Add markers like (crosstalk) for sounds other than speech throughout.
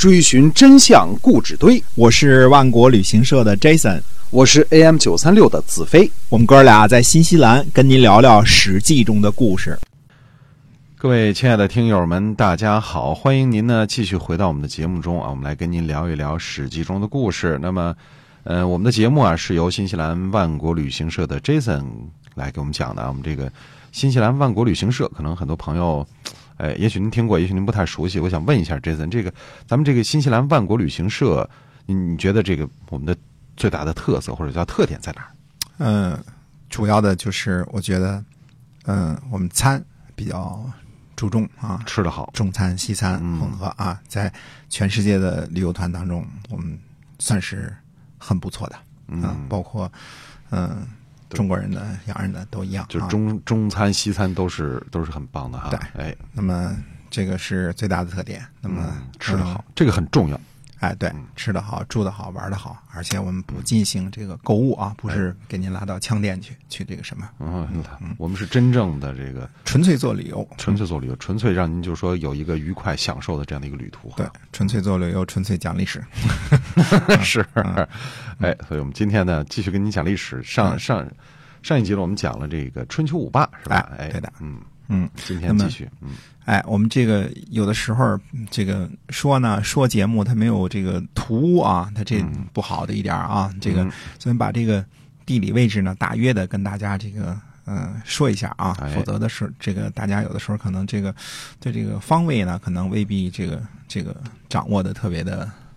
追寻真相故纸堆。我是万国旅行社的 Jason，我是 AM 九三六的子飞。我们哥俩在新西兰跟您聊聊《史记》中的故事。各位亲爱的听友们，大家好！欢迎您呢继续回到我们的节目中啊，我们来跟您聊一聊《史记》中的故事。那么，呃，我们的节目啊是由新西兰万国旅行社的 Jason 来给我们讲的。我们这个新西兰万国旅行社，可能很多朋友，呃，也许您听过，也许您不太熟悉。我想问一下 Jason，这个咱们这个新西兰万国旅行社，你你觉得这个我们的最大的特色或者叫特点在哪儿？嗯，主要的就是我觉得，嗯，我们餐比较注重啊，吃得好，中餐西餐嗯混合啊，在全世界的旅游团当中，我们算是很不错的啊嗯，包括嗯中国人的、洋人的都一样，就是啊中中餐西餐都是都是很棒的哈。对哎，那么这个是最大的特点。那么、嗯吃得呃好，这个很重要。哎，对嗯，吃得好，住得好，玩得好，而且我们不进行这个购物啊，不是给您拉到枪店去去这个什么，嗯，我们是真正的这个纯粹做旅游，纯粹做旅游，纯粹让您就说有一个愉快享受的这样的一个旅途。对，纯粹做旅游，纯粹讲历史。(laughs) (laughs) (laughs) 是，哎，所以我们今天呢，继续跟您讲历史。上上上一集呢，我们讲了这个春秋五霸，是吧？哎，哎对的嗯，嗯，今天继续，嗯，哎，我们这个有的时候这个说呢，说节目它没有这个图啊，它这嗯不好的一点儿啊，这个嗯所以把这个地理位置呢，大约的跟大家这个。嗯，说一下啊，哎否则的是这个大家有的时候可能这个对这个方位呢，可能未必这个这个掌握的特别的哎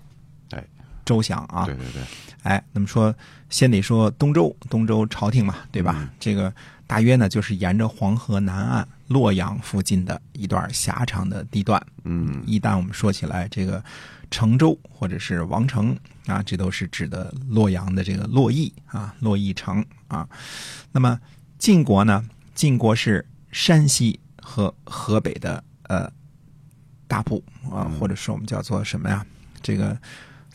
周详啊。对对对，哎，那么说先得说东周，东周朝廷嘛，对吧？嗯这个大约呢就是沿着黄河南岸洛阳附近的一段狭长的地段。嗯一旦我们说起来这个成周或者是王城啊，这都是指的洛阳的这个洛邑啊，洛邑城啊。那么晋国呢？晋国是山西和河北的呃大部啊，嗯或者是我们叫做什么呀？这个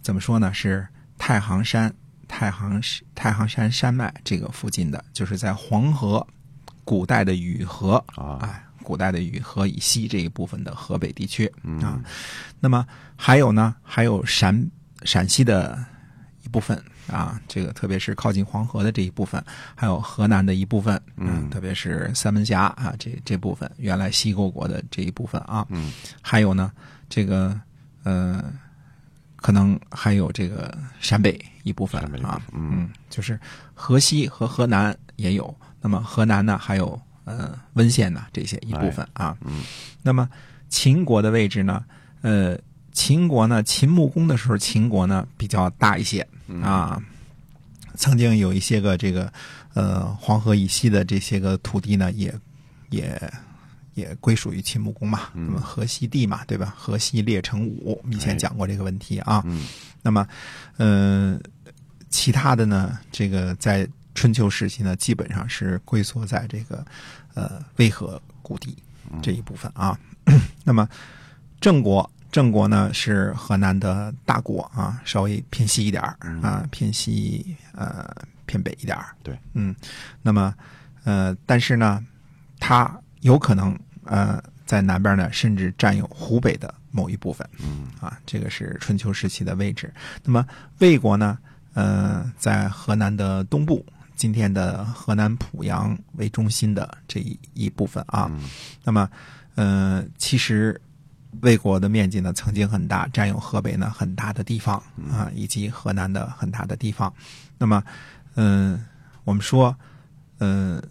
怎么说呢？是太行山、太行太行山山脉这个附近的，就是在黄河古代的雨河啊，哎，古代的雨河以西这一部分的河北地区嗯。啊。那么还有呢，还有陕陕西的一部分啊，这个特别是靠近黄河的这一部分，还有河南的一部分，嗯。特别是三门峡啊这这部分，原来西沟国的这一部分啊，嗯。还有呢，这个呃，可能还有这个陕北一部分啊，嗯就是河西和河南也有。那么河南呢，还有呃温县呢这些一部分啊。嗯那么秦国的位置呢，呃，秦国呢，秦穆公的时候，秦国呢比较大一些嗯啊。曾经有一些个这个呃黄河以西的这些个土地呢，也也也归属于秦穆公嘛。嗯那么河西地嘛，对吧？河西列成五，以前哎讲过这个问题啊。嗯那么，呃，其他的呢，这个在春秋时期呢，基本上是龟缩在这个呃渭河谷地这一部分啊。(clears throat) 那么，郑国，郑国呢是河南的大国啊，稍微偏西一点儿啊，偏西呃偏北一点儿。对，嗯，那么呃，但是呢，它有可能呃在南边呢，甚至占有湖北的某一部分。嗯啊，这个是春秋时期的位置。那么魏国呢，呃，在河南的东部，今天的河南濮阳为中心的这一一部分啊。嗯那么，呃，其实魏国的面积呢曾经很大，占有河北呢很大的地方啊，以及河南的很大的地方。那么，嗯、我们说，嗯、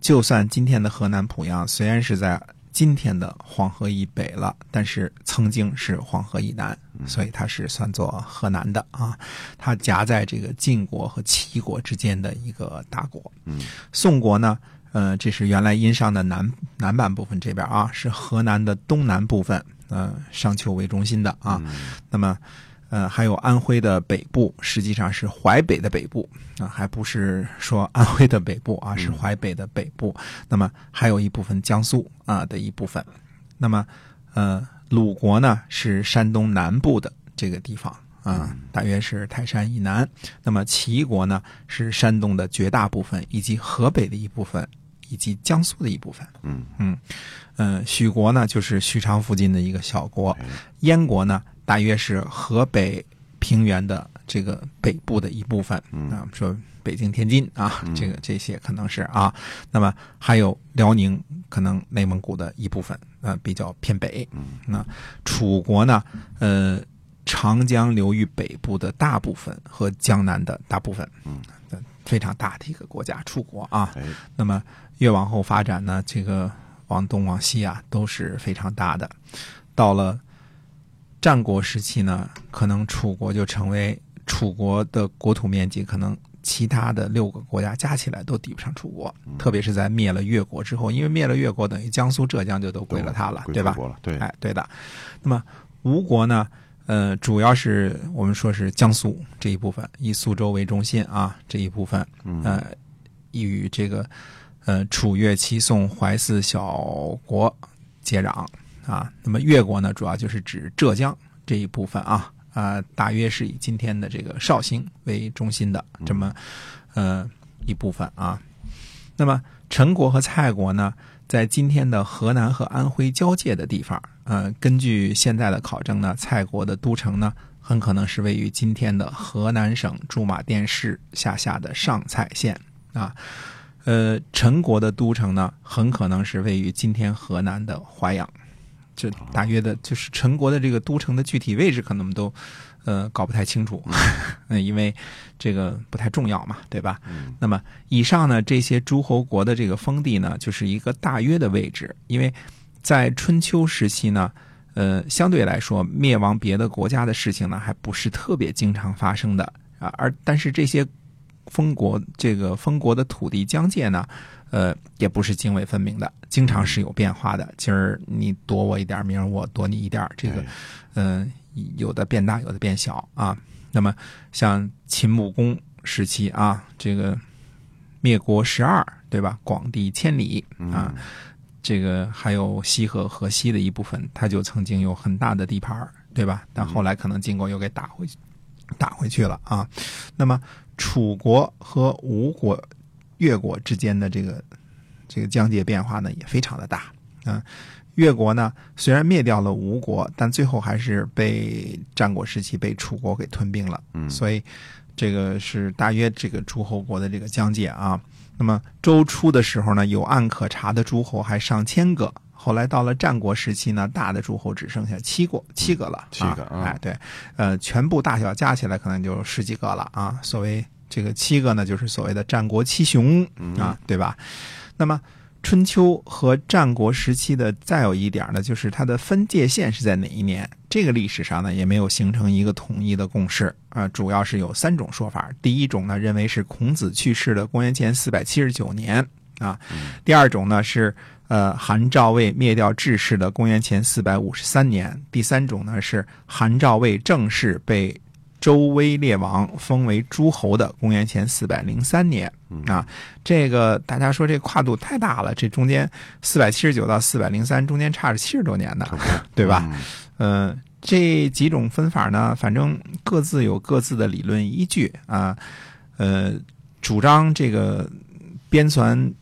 就算今天的河南濮阳虽然是在今天的黄河以北了，但是曾经是黄河以南，所以它是算作河南的啊。它夹在这个晋国和齐国之间的一个大国。嗯宋国呢，呃，这是原来殷商的南南半部分这边啊，是河南的东南部分，呃，商丘为中心的啊。嗯那么，呃，还有安徽的北部，实际上是淮北的北部啊、还不是说安徽的北部啊，是淮北的北部。那么还有一部分江苏啊、的一部分。那么，呃，鲁国呢是山东南部的这个地方啊，大约是泰山以南。那么齐国呢是山东的绝大部分，以及河北的一部分，以及江苏的一部分。嗯嗯，呃，许国呢就是许昌附近的一个小国，哎燕国呢大约是河北平原的这个北部的一部分嗯啊，我们说北京、天津啊，这个这些可能是啊，那么还有辽宁，可能内蒙古的一部分，呃，比较偏北。嗯，那楚国呢，呃，长江流域北部的大部分和江南的大部分，嗯，非常大的一个国家，楚国啊。哎，那么越往后发展呢，这个往东往西啊都是非常大的。到了战国时期呢，可能楚国就成为楚国的国土面积，可能其他的六个国家加起来都抵不上楚国。特别是在灭了越国之后，因为灭了越国，等于江苏、浙江就都归了他了，对吧？对，哎，对的。那么吴国呢？呃，主要是我们说是江苏这一部分，以苏州为中心啊，这一部分，嗯呃，与这个呃楚越齐宋淮四小国接壤啊。那么越国呢，主要就是指浙江这一部分啊，啊、大约是以今天的这个绍兴为中心的这么呃一部分啊。那么陈国和蔡国呢，在今天的河南和安徽交界的地方，呃，根据现在的考证呢，蔡国的都城呢，很可能是位于今天的河南省驻马店市下辖的上蔡县啊。呃，陈国的都城呢，很可能是位于今天河南的淮阳。这大约的就是陈国的这个都城的具体位置，可能我们都呃搞不太清楚，嗯，(laughs) 因为这个不太重要嘛，对吧？嗯那么以上呢，这些诸侯国的这个封地呢，就是一个大约的位置，因为在春秋时期呢，呃，相对来说灭亡别的国家的事情呢，还不是特别经常发生的啊。而但是这些封国这个封国的土地疆界呢，呃，也不是泾渭分明的，经常是有变化的。今儿你躲我一点，明儿我躲你一点儿，这个哎嗯、有的变大，有的变小啊。那么像秦穆公时期啊，这个灭国十二，对吧？广地千里啊，这个还有西河河西的一部分，它就曾经有很大的地盘，对吧？但后来可能晋国又给打回去，打回去了啊。那么楚国和吴国、越国之间的这个这个疆界变化呢，也非常的大啊。越国呢，虽然灭掉了吴国，但最后还是被战国时期被楚国给吞并了。嗯所以这个是大约这个诸侯国的这个疆界啊。那么周初的时候呢，有案可查的诸侯还上千个。后来到了战国时期呢，大的诸侯只剩下七个，七个了，七个啊哎，对，呃，全部大小加起来可能就十几个了啊。所谓这个七个呢，就是所谓的战国七雄啊，对吧？那么春秋和战国时期的再有一点呢，就是它的分界线是在哪一年？这个历史上呢也没有形成一个统一的共识啊、主要是有三种说法。第一种呢认为是孔子去世的公元前四百七十九年啊，第二种呢是呃韩赵魏灭掉智氏的公元前四百五十三年，第三种呢是韩赵魏正式被周威烈王封为诸侯的公元前四百零三年啊，这个大家说这跨度太大了，这中间四百七十九到四百零三中间差着七十多年呢，对吧？嗯呃，这几种分法呢，反正各自有各自的理论依据啊。呃，主张这个编纂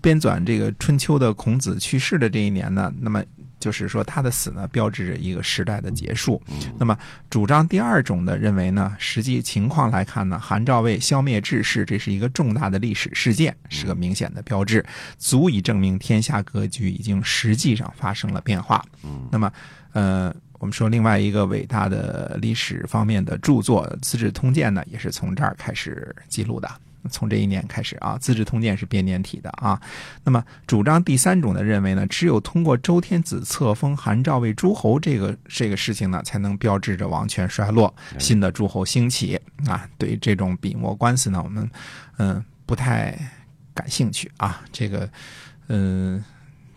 编纂这个春秋的孔子去世的这一年呢，那么就是说他的死呢，标志着一个时代的结束。那么主张第二种的认为呢，实际情况来看呢，韩赵魏消灭志士，这是一个重大的历史事件，是个明显的标志，足以证明天下格局已经实际上发生了变化。那么，呃，我们说另外一个伟大的历史方面的著作《资治通鉴》呢，也是从这儿开始记录的。从这一年开始啊，《资治通鉴》是编年体的啊。那么，主张第三种的认为呢，只有通过周天子册封韩赵魏诸侯这个这个事情呢，才能标志着王权衰落，新的诸侯兴起啊。对于这种笔墨官司呢，我们嗯、不太感兴趣啊。这个嗯、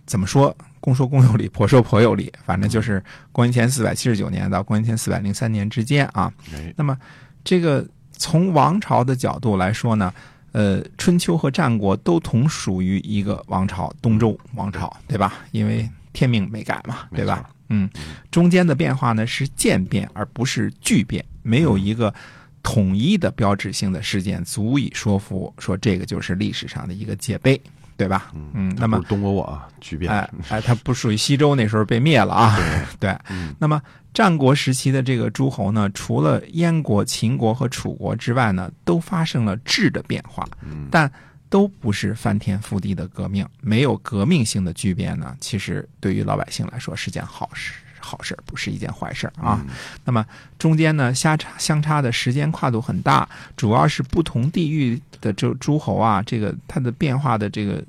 怎么说？公说公有理，婆说婆有理，反正就是公元前四百七十九年到公元前四百零三年之间啊。哎，那么，这个从王朝的角度来说呢，呃，春秋和战国都同属于一个王朝——东周王朝，对吧？因为天命没改嘛，对吧？嗯，中间的变化呢是渐变，而不是巨变，没有一个统一的标志性的事件足以说服说这个就是历史上的一个界碑，对吧？嗯，那么东欧啊，巨变。哎哎，它不属于西周，那时候被灭了啊。对，(laughs) 嗯那么战国时期的这个诸侯呢，除了燕国、秦国和楚国之外呢，都发生了质的变化，嗯但都不是翻天覆地的革命，没有革命性的巨变呢，其实对于老百姓来说是件好事。好事不是一件坏事啊。那么中间呢，相差相差的时间跨度很大，主要是不同地域的这诸侯啊，这个它的变化的这个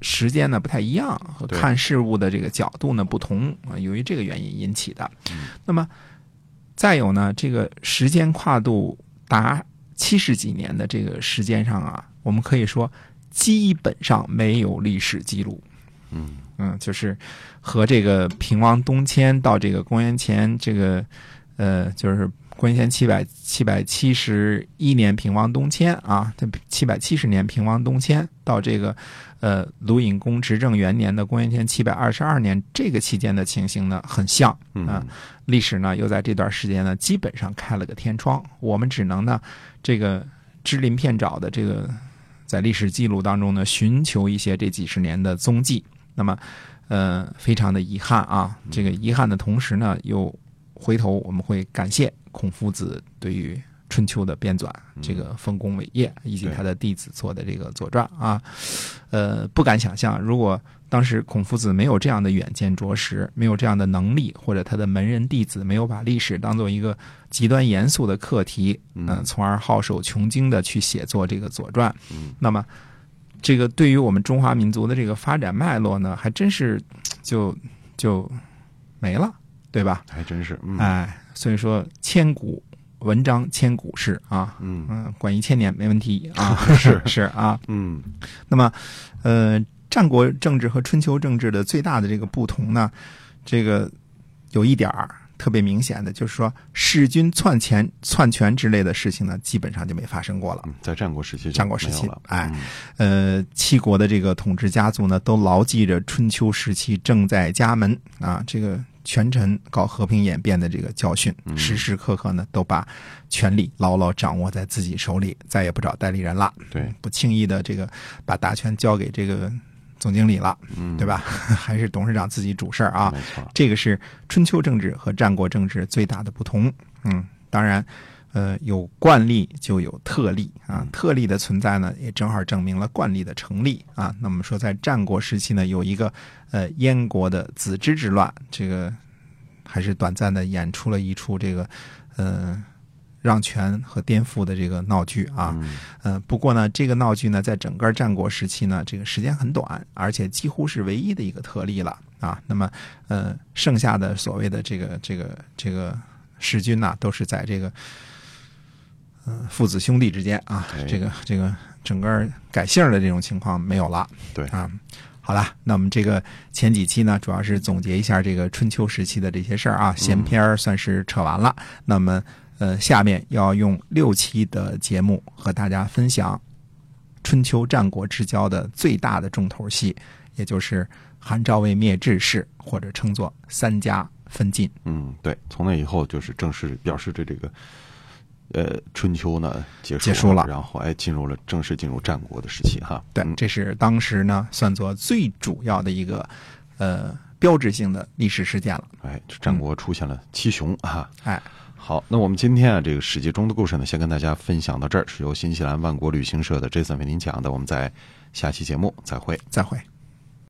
时间呢不太一样，和看事物的这个角度呢不同啊，由于这个原因引起的。那么再有呢，这个时间跨度达七十几年的这个时间上啊，我们可以说基本上没有历史记录。嗯嗯，就是和这个平王东迁到这个公元前这个呃，就是公元前七百七百七十一年平王东迁啊，这七百七十年平王东迁到这个呃鲁隐公执政元年的公元前七百二十二年这个期间的情形呢，很像啊。嗯历史呢又在这段时间呢基本上开了个天窗，我们只能呢这个支鳞片爪的这个在历史记录当中呢寻求一些这几十年的踪迹。那么，呃，非常的遗憾啊，这个遗憾的同时呢，又回头我们会感谢孔夫子对于春秋的编纂，这个丰功伟业，以及他的弟子做的这个《左传》啊，呃，不敢想象，如果当时孔夫子没有这样的远见卓识，没有这样的能力，或者他的门人弟子没有把历史当做一个极端严肃的课题，嗯、从而好手穷经的去写作这个《左传》，那么。这个对于我们中华民族的这个发展脉络呢，还真是就就没了，对吧？还真是，嗯哎，所以说千古文章千古事啊，嗯嗯，管一千年没问题啊，(laughs) 是是啊。嗯那么，呃，战国政治和春秋政治的最大的这个不同呢，这个有一点儿特别明显的，就是说弑君篡权、篡权之类的事情呢，基本上就没发生过了。嗯，在战国时期战国时期哎嗯。呃，七国的这个统治家族呢，都牢记着春秋时期正在家门啊，这个权臣搞和平演变的这个教训，嗯。时时刻刻呢都把权力牢牢掌握在自己手里，再也不找代理人了，对，不轻易的这个把大权交给这个总经理了，嗯，对吧？(laughs) 还是董事长自己主事儿啊。没错，这个是春秋政治和战国政治最大的不同。嗯，当然，呃，有惯例就有特例啊。特例的存在呢，也正好证明了惯例的成立啊。那么说，在战国时期呢，有一个呃燕国的子之之乱，这个还是短暂的演出了一出这个呃让权和颠覆的这个闹剧啊。嗯呃，不过呢，这个闹剧呢，在整个战国时期呢，这个时间很短，而且几乎是唯一的一个特例了啊。那么，呃，剩下的所谓的这个这个这个弑君呐、都是在这个，嗯，父子兄弟之间啊哎，这个这个整个改姓的这种情况没有了。对啊。好了，那我们这个前几期呢，主要是总结一下这个春秋时期的这些事儿啊，闲篇儿算是扯完了。那么，呃，下面要用六期的节目和大家分享春秋战国之交的最大的重头戏，也就是韩赵魏灭智氏，或者称作三家分晋。嗯，对，从那以后就是正式表示这这个，呃，春秋呢结束结束了然后哎进入了正式进入战国的时期哈。对，嗯这是当时呢算作最主要的一个呃标志性的历史事件了。哎，这战国出现了七雄啊。哎，好，那我们今天啊，这个史记中的故事呢，先跟大家分享到这儿，是由新西兰万国旅行社的 Jason 为您讲的。我们在下期节目再会。再会。